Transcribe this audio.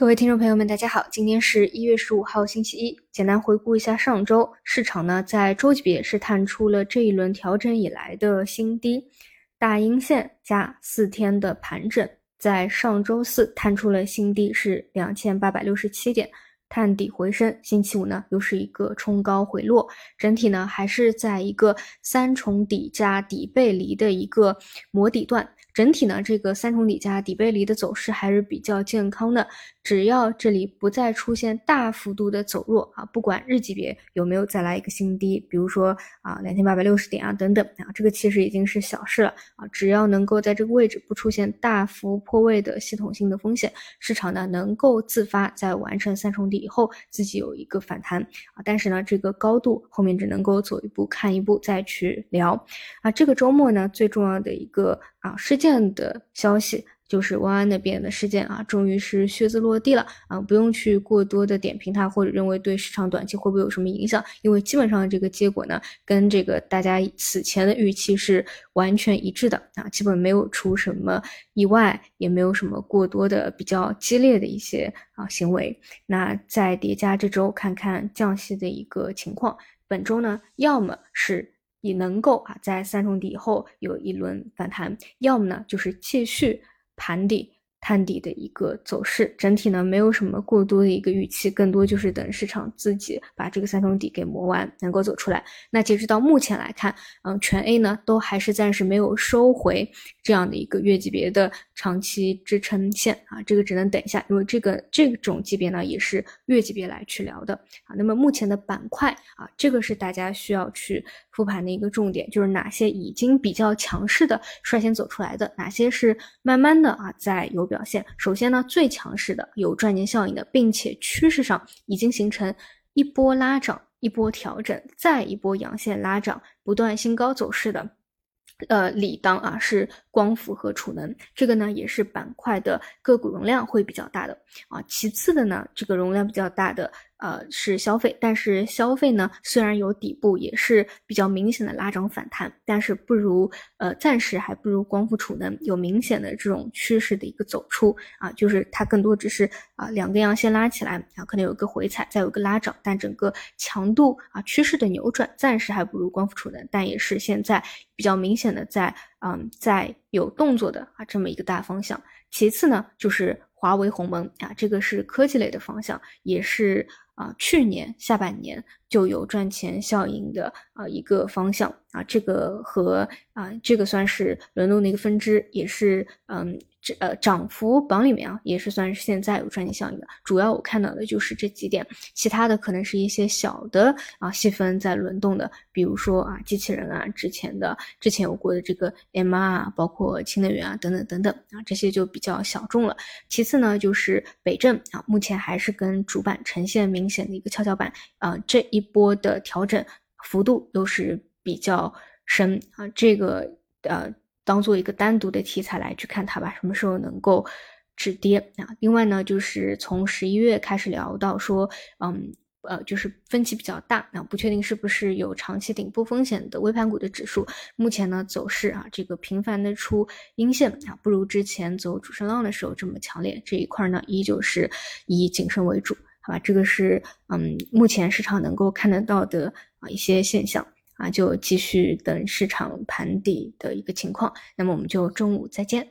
各位听众朋友们，大家好，今天是一月十五号，星期一。简单回顾一下上周市场呢，在周级别是探出了这一轮调整以来的新低，大阴线加四天的盘整，在上周四探出了新低是两千八百六十七点，探底回升。星期五呢，又是一个冲高回落，整体呢还是在一个三重底加底背离的一个磨底段。整体呢，这个三重底加底背离的走势还是比较健康的。只要这里不再出现大幅度的走弱啊，不管日级别有没有再来一个新低，比如说啊两千八百六十点啊等等啊，这个其实已经是小事了啊。只要能够在这个位置不出现大幅破位的系统性的风险，市场呢能够自发在完成三重底以后自己有一个反弹啊。但是呢，这个高度后面只能够走一步看一步再去聊啊。这个周末呢，最重要的一个啊事件的消息。就是万安那边的事件啊，终于是靴子落地了啊，不用去过多的点评它，或者认为对市场短期会不会有什么影响，因为基本上这个结果呢，跟这个大家此前的预期是完全一致的啊，基本没有出什么意外，也没有什么过多的比较激烈的一些啊行为。那再叠加这周看看降息的一个情况，本周呢，要么是也能够啊在三重底以后有一轮反弹，要么呢就是继续。盘底探底的一个走势，整体呢没有什么过多的一个预期，更多就是等市场自己把这个三重底给磨完，能够走出来。那截止到目前来看，嗯，全 A 呢都还是暂时没有收回这样的一个月级别的长期支撑线啊，这个只能等一下，因为这个这种级别呢也是月级别来去聊的啊。那么目前的板块啊，这个是大家需要去。复盘的一个重点就是哪些已经比较强势的率先走出来的，哪些是慢慢的啊在有表现。首先呢，最强势的有赚钱效应的，并且趋势上已经形成一波拉涨、一波调整、再一波阳线拉涨、不断新高走势的，呃，理当啊是光伏和储能，这个呢也是板块的个股容量会比较大的啊。其次的呢，这个容量比较大的。呃，是消费，但是消费呢，虽然有底部，也是比较明显的拉涨反弹，但是不如呃，暂时还不如光伏储能有明显的这种趋势的一个走出啊，就是它更多只是啊两根阳线拉起来啊，可能有个回踩，再有个拉涨，但整个强度啊趋势的扭转暂时还不如光伏储能，但也是现在比较明显的在嗯在有动作的啊这么一个大方向。其次呢，就是华为鸿蒙啊，这个是科技类的方向，也是。啊，去年下半年就有赚钱效应的啊一个方向啊，这个和啊这个算是轮动的一个分支，也是嗯。这呃涨幅榜里面啊，也是算是现在有赚钱效应的。主要我看到的就是这几点，其他的可能是一些小的啊细分在轮动的，比如说啊机器人啊，之前的之前有过的这个 MR 啊，包括氢能源啊等等等等啊，这些就比较小众了。其次呢，就是北证啊，目前还是跟主板呈现明显的一个跷跷板啊，这一波的调整幅度都是比较深啊，这个呃。当做一个单独的题材来去看它吧，什么时候能够止跌啊？另外呢，就是从十一月开始聊到说，嗯，呃，就是分歧比较大啊，不确定是不是有长期顶部风险的微盘股的指数，目前呢走势啊，这个频繁的出阴线啊，不如之前走主升浪的时候这么强烈。这一块呢，依旧是以谨慎为主，啊？这个是嗯，目前市场能够看得到的啊一些现象。啊，就继续等市场盘底的一个情况，那么我们就中午再见。